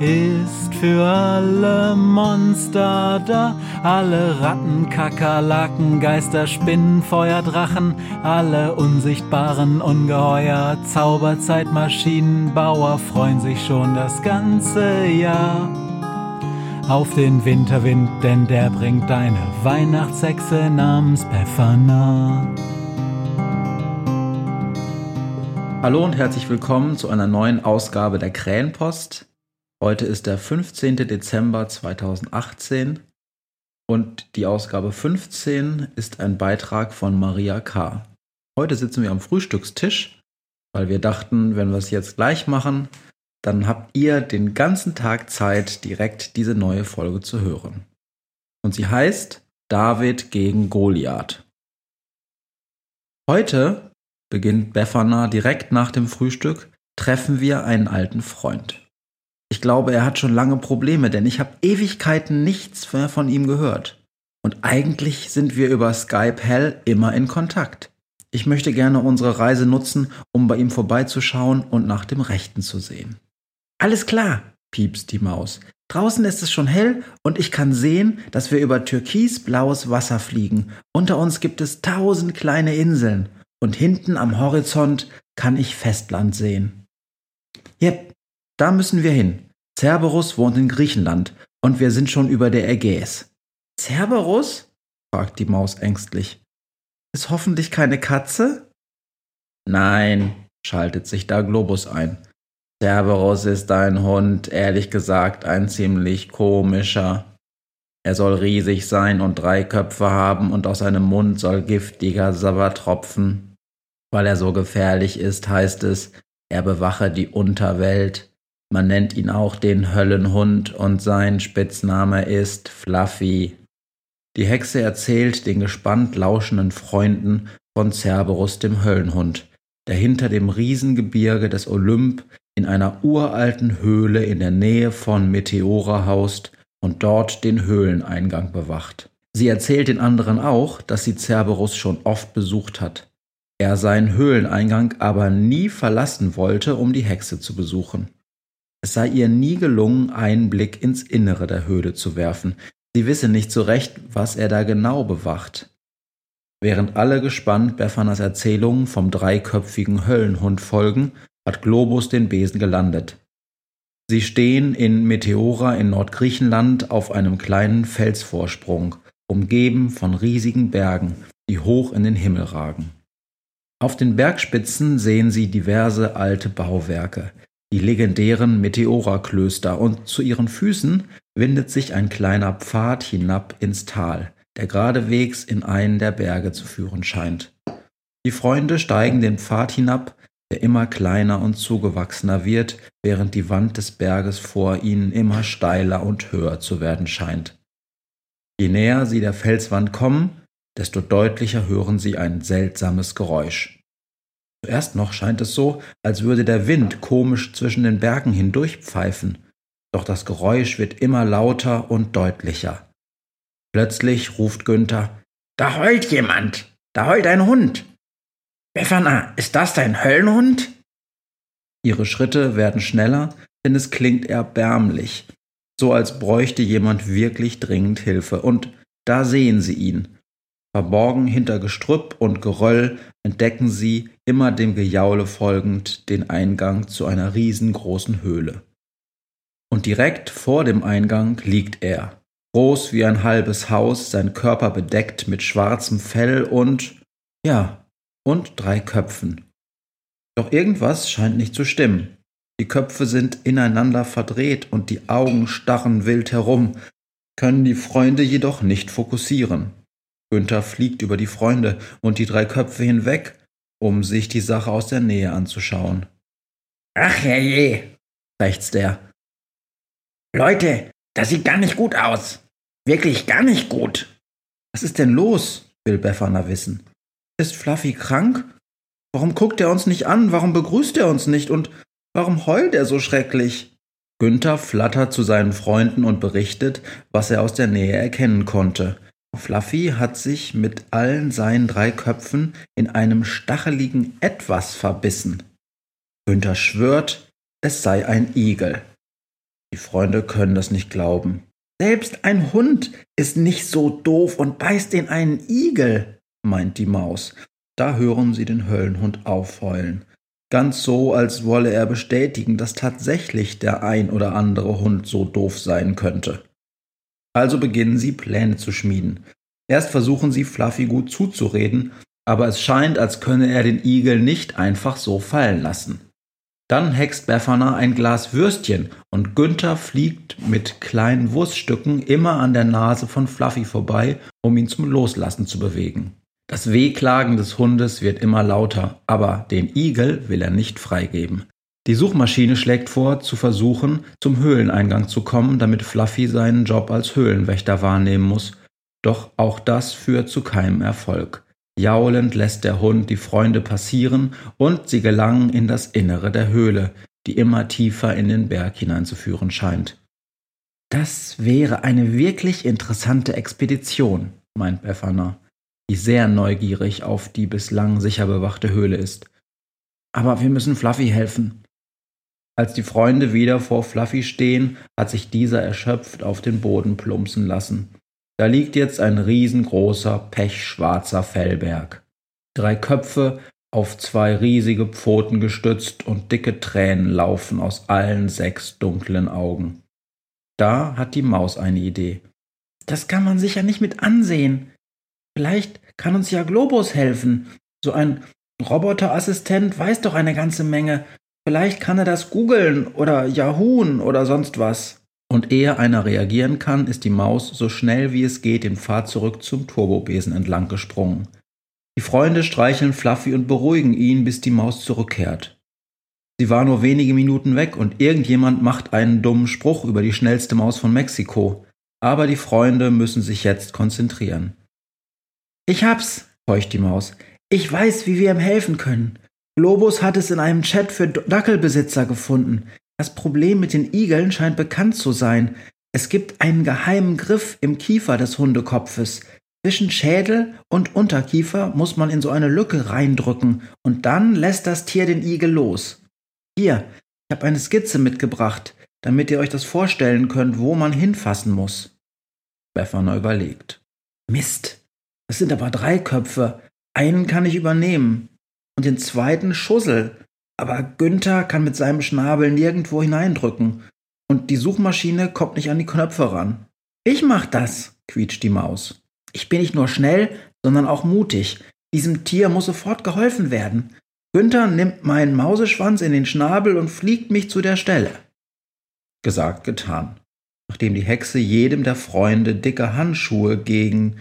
ist für alle Monster da, alle Ratten, Kakerlaken, Geister, Spinnen, Feuer, Drachen, alle unsichtbaren Ungeheuer, Zauberzeitmaschinenbauer freuen sich schon das ganze Jahr auf den Winterwind, denn der bringt deine Weihnachtshexe namens Befana. Hallo und herzlich willkommen zu einer neuen Ausgabe der Krähenpost. Heute ist der 15. Dezember 2018 und die Ausgabe 15 ist ein Beitrag von Maria K. Heute sitzen wir am Frühstückstisch, weil wir dachten, wenn wir es jetzt gleich machen, dann habt ihr den ganzen Tag Zeit, direkt diese neue Folge zu hören. Und sie heißt David gegen Goliath. Heute beginnt Befana direkt nach dem Frühstück, treffen wir einen alten Freund. Ich glaube, er hat schon lange Probleme, denn ich habe Ewigkeiten nichts mehr von ihm gehört. Und eigentlich sind wir über Skype Hell immer in Kontakt. Ich möchte gerne unsere Reise nutzen, um bei ihm vorbeizuschauen und nach dem Rechten zu sehen. Alles klar, piepst die Maus. Draußen ist es schon hell und ich kann sehen, dass wir über türkisblaues Wasser fliegen. Unter uns gibt es tausend kleine Inseln und hinten am Horizont kann ich Festland sehen. Jep, da müssen wir hin. Cerberus wohnt in Griechenland und wir sind schon über der Ägäis. Cerberus? fragt die Maus ängstlich. Ist hoffentlich keine Katze? Nein, schaltet sich da Globus ein. Cerberus ist ein Hund, ehrlich gesagt ein ziemlich komischer. Er soll riesig sein und drei Köpfe haben und aus seinem Mund soll giftiger Sabber tropfen. Weil er so gefährlich ist, heißt es, er bewache die Unterwelt. Man nennt ihn auch den Höllenhund und sein Spitzname ist Fluffy. Die Hexe erzählt den gespannt lauschenden Freunden von Cerberus dem Höllenhund, der hinter dem Riesengebirge des Olymp in einer uralten Höhle in der Nähe von Meteora haust und dort den Höhleneingang bewacht. Sie erzählt den anderen auch, dass sie Cerberus schon oft besucht hat. Er seinen Höhleneingang aber nie verlassen wollte, um die Hexe zu besuchen. Es sei ihr nie gelungen, einen Blick ins Innere der Höhle zu werfen. Sie wisse nicht so recht, was er da genau bewacht. Während alle gespannt Beffanas Erzählungen vom dreiköpfigen Höllenhund folgen, hat Globus den Besen gelandet. Sie stehen in Meteora in Nordgriechenland auf einem kleinen Felsvorsprung, umgeben von riesigen Bergen, die hoch in den Himmel ragen. Auf den Bergspitzen sehen sie diverse alte Bauwerke, die legendären Meteora-Klöster und zu ihren Füßen windet sich ein kleiner Pfad hinab ins Tal, der geradewegs in einen der Berge zu führen scheint. Die Freunde steigen den Pfad hinab, der immer kleiner und zugewachsener wird, während die Wand des Berges vor ihnen immer steiler und höher zu werden scheint. Je näher sie der Felswand kommen, desto deutlicher hören sie ein seltsames Geräusch. Zuerst noch scheint es so, als würde der Wind komisch zwischen den Bergen hindurch pfeifen, doch das Geräusch wird immer lauter und deutlicher. Plötzlich ruft Günther Da heult jemand. Da heult ein Hund. Befana, ist das dein Höllenhund? Ihre Schritte werden schneller, denn es klingt erbärmlich, so als bräuchte jemand wirklich dringend Hilfe, und da sehen sie ihn, Verborgen hinter Gestrüpp und Geröll entdecken sie, immer dem Gejaule folgend, den Eingang zu einer riesengroßen Höhle. Und direkt vor dem Eingang liegt er, groß wie ein halbes Haus, sein Körper bedeckt mit schwarzem Fell und, ja, und drei Köpfen. Doch irgendwas scheint nicht zu stimmen. Die Köpfe sind ineinander verdreht und die Augen starren wild herum, können die Freunde jedoch nicht fokussieren. Günther fliegt über die Freunde und die drei Köpfe hinweg, um sich die Sache aus der Nähe anzuschauen. Ach herrje, krächzt er. Leute, das sieht gar nicht gut aus. Wirklich gar nicht gut. Was ist denn los? will Befana wissen. Ist Fluffy krank? Warum guckt er uns nicht an? Warum begrüßt er uns nicht? Und warum heult er so schrecklich? Günther flattert zu seinen Freunden und berichtet, was er aus der Nähe erkennen konnte. Fluffy hat sich mit allen seinen drei Köpfen in einem stacheligen Etwas verbissen. Günther schwört, es sei ein Igel. Die Freunde können das nicht glauben. Selbst ein Hund ist nicht so doof und beißt in einen Igel, meint die Maus. Da hören sie den Höllenhund aufheulen. Ganz so, als wolle er bestätigen, dass tatsächlich der ein oder andere Hund so doof sein könnte. Also beginnen sie Pläne zu schmieden. Erst versuchen sie Fluffy gut zuzureden, aber es scheint, als könne er den Igel nicht einfach so fallen lassen. Dann hext Befana ein Glas Würstchen und Günther fliegt mit kleinen Wurststücken immer an der Nase von Fluffy vorbei, um ihn zum Loslassen zu bewegen. Das Wehklagen des Hundes wird immer lauter, aber den Igel will er nicht freigeben. Die Suchmaschine schlägt vor, zu versuchen, zum Höhleneingang zu kommen, damit Fluffy seinen Job als Höhlenwächter wahrnehmen muss. Doch auch das führt zu keinem Erfolg. Jaulend lässt der Hund die Freunde passieren und sie gelangen in das Innere der Höhle, die immer tiefer in den Berg hineinzuführen scheint. Das wäre eine wirklich interessante Expedition, meint Befana, die sehr neugierig auf die bislang sicher bewachte Höhle ist. Aber wir müssen Fluffy helfen. Als die Freunde wieder vor Fluffy stehen, hat sich dieser erschöpft auf den Boden plumpsen lassen. Da liegt jetzt ein riesengroßer, pechschwarzer Fellberg. Drei Köpfe auf zwei riesige Pfoten gestützt und dicke Tränen laufen aus allen sechs dunklen Augen. Da hat die Maus eine Idee. Das kann man sicher nicht mit ansehen. Vielleicht kann uns ja Globus helfen. So ein Roboterassistent weiß doch eine ganze Menge. Vielleicht kann er das googeln oder Yahoo oder sonst was. Und ehe einer reagieren kann, ist die Maus so schnell wie es geht den Pfad zurück zum Turbobesen entlang gesprungen. Die Freunde streicheln Fluffy und beruhigen ihn, bis die Maus zurückkehrt. Sie war nur wenige Minuten weg und irgendjemand macht einen dummen Spruch über die schnellste Maus von Mexiko. Aber die Freunde müssen sich jetzt konzentrieren. Ich hab's, keucht die Maus. Ich weiß, wie wir ihm helfen können. Globus hat es in einem Chat für Dackelbesitzer gefunden. Das Problem mit den Igeln scheint bekannt zu sein. Es gibt einen geheimen Griff im Kiefer des Hundekopfes. Zwischen Schädel und Unterkiefer muss man in so eine Lücke reindrücken und dann lässt das Tier den Igel los. Hier, ich habe eine Skizze mitgebracht, damit ihr euch das vorstellen könnt, wo man hinfassen muss. Befana überlegt. Mist, das sind aber drei Köpfe. Einen kann ich übernehmen. Und den zweiten Schussel. Aber Günther kann mit seinem Schnabel nirgendwo hineindrücken und die Suchmaschine kommt nicht an die Knöpfe ran. Ich mach das, quietscht die Maus. Ich bin nicht nur schnell, sondern auch mutig. Diesem Tier muss sofort geholfen werden. Günther nimmt meinen Mauseschwanz in den Schnabel und fliegt mich zu der Stelle. Gesagt, getan. Nachdem die Hexe jedem der Freunde dicke Handschuhe gegen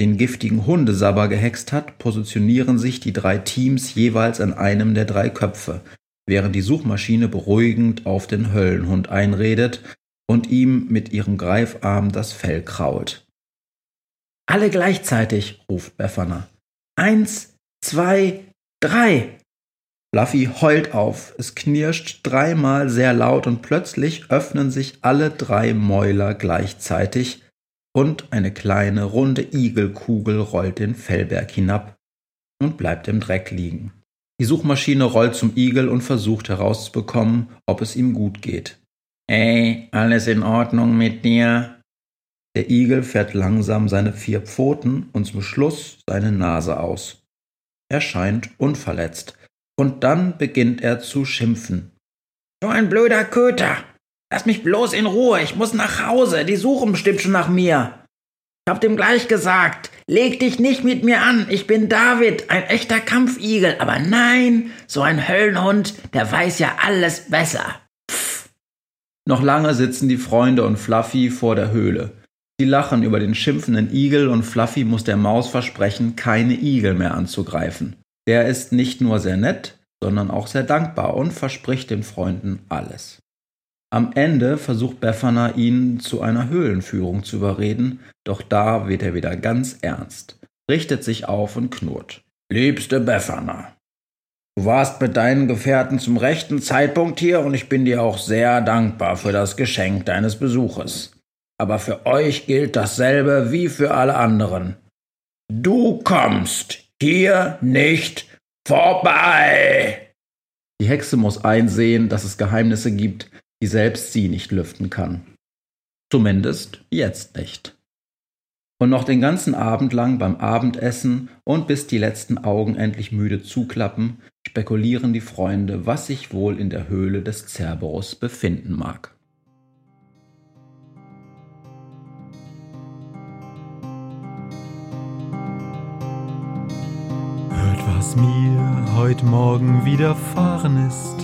den giftigen Hundesabber gehext hat, positionieren sich die drei Teams jeweils an einem der drei Köpfe, während die Suchmaschine beruhigend auf den Höllenhund einredet und ihm mit ihrem Greifarm das Fell krault. Alle gleichzeitig, ruft Befana. Eins, zwei, drei. Fluffy heult auf, es knirscht dreimal sehr laut und plötzlich öffnen sich alle drei Mäuler gleichzeitig, und eine kleine runde Igelkugel rollt den Fellberg hinab und bleibt im Dreck liegen. Die Suchmaschine rollt zum Igel und versucht herauszubekommen, ob es ihm gut geht. Ey, alles in Ordnung mit dir? Der Igel fährt langsam seine vier Pfoten und zum Schluss seine Nase aus. Er scheint unverletzt. Und dann beginnt er zu schimpfen. Du ein blöder Köter! Lass mich bloß in Ruhe, ich muss nach Hause, die suchen bestimmt schon nach mir. Ich hab dem gleich gesagt, leg dich nicht mit mir an, ich bin David, ein echter Kampfigel. Aber nein, so ein Höllenhund, der weiß ja alles besser. Pff. Noch lange sitzen die Freunde und Fluffy vor der Höhle. Sie lachen über den schimpfenden Igel und Fluffy muss der Maus versprechen, keine Igel mehr anzugreifen. Der ist nicht nur sehr nett, sondern auch sehr dankbar und verspricht den Freunden alles. Am Ende versucht Befana ihn zu einer Höhlenführung zu überreden, doch da wird er wieder ganz ernst, richtet sich auf und knurrt. Liebste Befana, du warst mit deinen Gefährten zum rechten Zeitpunkt hier und ich bin dir auch sehr dankbar für das Geschenk deines Besuches. Aber für euch gilt dasselbe wie für alle anderen. Du kommst hier nicht vorbei. Die Hexe muss einsehen, dass es Geheimnisse gibt, die selbst sie nicht lüften kann. Zumindest jetzt nicht. Und noch den ganzen Abend lang beim Abendessen und bis die letzten Augen endlich müde zuklappen, spekulieren die Freunde, was sich wohl in der Höhle des Cerberus befinden mag. Hört, was mir heute Morgen widerfahren ist.